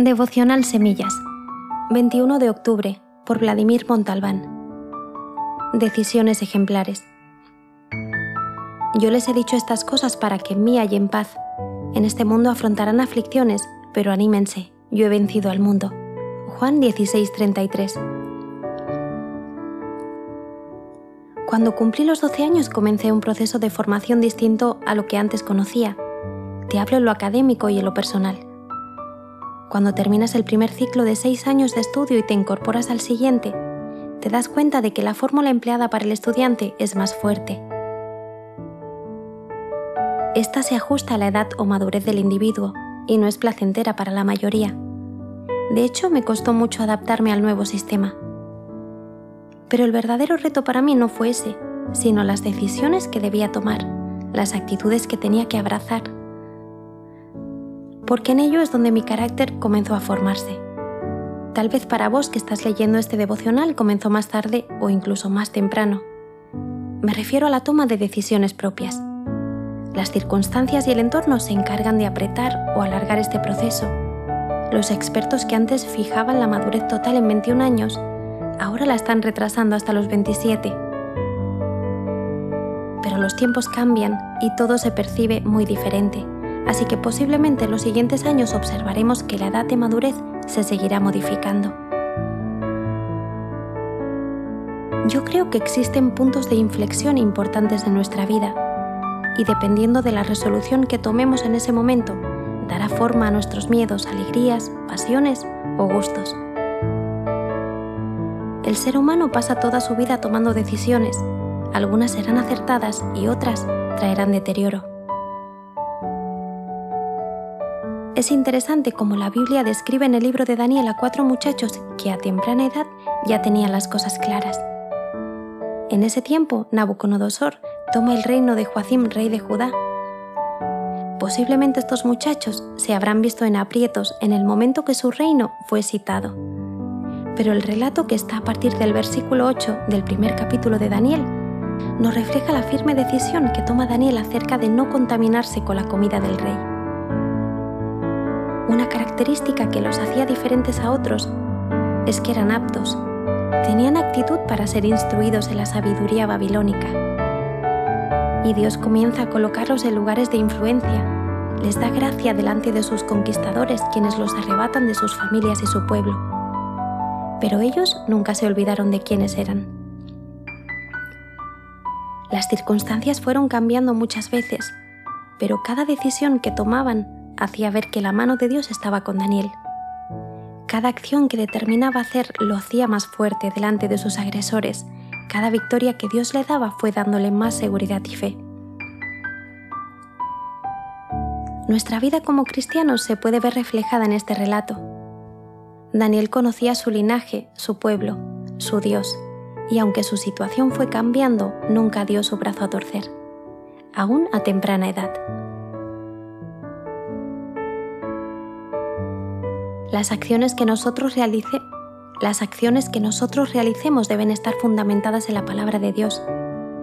Devocional Semillas, 21 de octubre, por Vladimir Montalbán. Decisiones ejemplares. Yo les he dicho estas cosas para que en mí y en paz. En este mundo afrontarán aflicciones, pero anímense, yo he vencido al mundo. Juan 16:33. Cuando cumplí los 12 años comencé un proceso de formación distinto a lo que antes conocía. Te hablo en lo académico y en lo personal. Cuando terminas el primer ciclo de seis años de estudio y te incorporas al siguiente, te das cuenta de que la fórmula empleada para el estudiante es más fuerte. Esta se ajusta a la edad o madurez del individuo y no es placentera para la mayoría. De hecho, me costó mucho adaptarme al nuevo sistema. Pero el verdadero reto para mí no fue ese, sino las decisiones que debía tomar, las actitudes que tenía que abrazar porque en ello es donde mi carácter comenzó a formarse. Tal vez para vos que estás leyendo este devocional comenzó más tarde o incluso más temprano. Me refiero a la toma de decisiones propias. Las circunstancias y el entorno se encargan de apretar o alargar este proceso. Los expertos que antes fijaban la madurez total en 21 años, ahora la están retrasando hasta los 27. Pero los tiempos cambian y todo se percibe muy diferente así que posiblemente en los siguientes años observaremos que la edad de madurez se seguirá modificando. Yo creo que existen puntos de inflexión importantes en nuestra vida y dependiendo de la resolución que tomemos en ese momento, dará forma a nuestros miedos, alegrías, pasiones o gustos. El ser humano pasa toda su vida tomando decisiones, algunas serán acertadas y otras traerán deterioro. Es interesante como la Biblia describe en el libro de Daniel a cuatro muchachos que a temprana edad ya tenían las cosas claras. En ese tiempo, Nabucodonosor toma el reino de Joacim, rey de Judá. Posiblemente estos muchachos se habrán visto en aprietos en el momento que su reino fue citado. Pero el relato que está a partir del versículo 8 del primer capítulo de Daniel nos refleja la firme decisión que toma Daniel acerca de no contaminarse con la comida del rey. Característica que los hacía diferentes a otros es que eran aptos, tenían actitud para ser instruidos en la sabiduría babilónica. Y Dios comienza a colocarlos en lugares de influencia, les da gracia delante de sus conquistadores quienes los arrebatan de sus familias y su pueblo. Pero ellos nunca se olvidaron de quiénes eran. Las circunstancias fueron cambiando muchas veces, pero cada decisión que tomaban hacía ver que la mano de Dios estaba con Daniel. Cada acción que determinaba hacer lo hacía más fuerte delante de sus agresores. Cada victoria que Dios le daba fue dándole más seguridad y fe. Nuestra vida como cristianos se puede ver reflejada en este relato. Daniel conocía su linaje, su pueblo, su Dios, y aunque su situación fue cambiando, nunca dio su brazo a torcer, aún a temprana edad. Las acciones que nosotros realice, las acciones que nosotros realicemos deben estar fundamentadas en la palabra de Dios.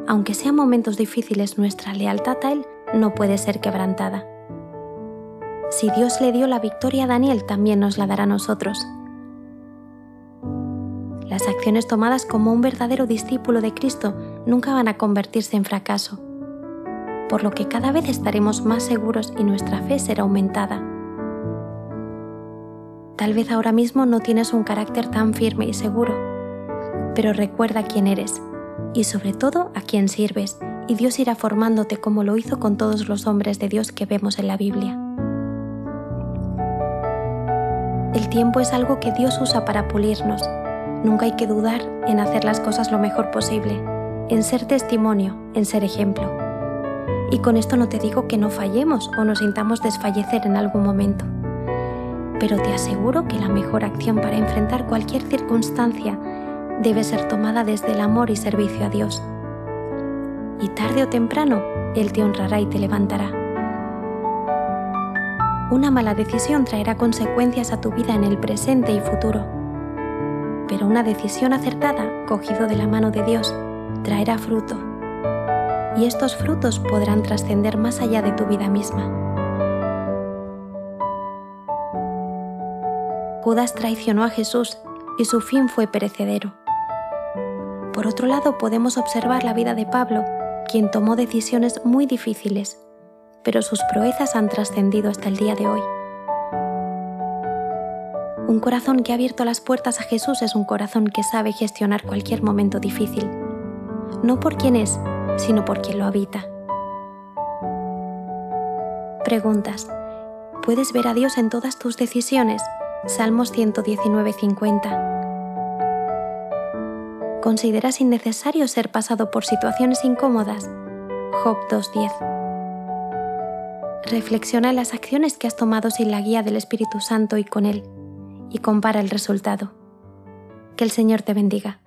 Aunque sean momentos difíciles, nuestra lealtad a Él no puede ser quebrantada. Si Dios le dio la victoria a Daniel, también nos la dará a nosotros. Las acciones tomadas como un verdadero discípulo de Cristo nunca van a convertirse en fracaso, por lo que cada vez estaremos más seguros y nuestra fe será aumentada. Tal vez ahora mismo no tienes un carácter tan firme y seguro, pero recuerda quién eres y sobre todo a quién sirves y Dios irá formándote como lo hizo con todos los hombres de Dios que vemos en la Biblia. El tiempo es algo que Dios usa para pulirnos. Nunca hay que dudar en hacer las cosas lo mejor posible, en ser testimonio, en ser ejemplo. Y con esto no te digo que no fallemos o nos sintamos desfallecer en algún momento pero te aseguro que la mejor acción para enfrentar cualquier circunstancia debe ser tomada desde el amor y servicio a Dios. Y tarde o temprano, Él te honrará y te levantará. Una mala decisión traerá consecuencias a tu vida en el presente y futuro, pero una decisión acertada, cogido de la mano de Dios, traerá fruto. Y estos frutos podrán trascender más allá de tu vida misma. Judas traicionó a Jesús y su fin fue perecedero. Por otro lado, podemos observar la vida de Pablo, quien tomó decisiones muy difíciles, pero sus proezas han trascendido hasta el día de hoy. Un corazón que ha abierto las puertas a Jesús es un corazón que sabe gestionar cualquier momento difícil, no por quien es, sino por quien lo habita. Preguntas. ¿Puedes ver a Dios en todas tus decisiones? Salmos 119.50. ¿Consideras innecesario ser pasado por situaciones incómodas? Job 2.10. Reflexiona en las acciones que has tomado sin la guía del Espíritu Santo y con Él y compara el resultado. Que el Señor te bendiga.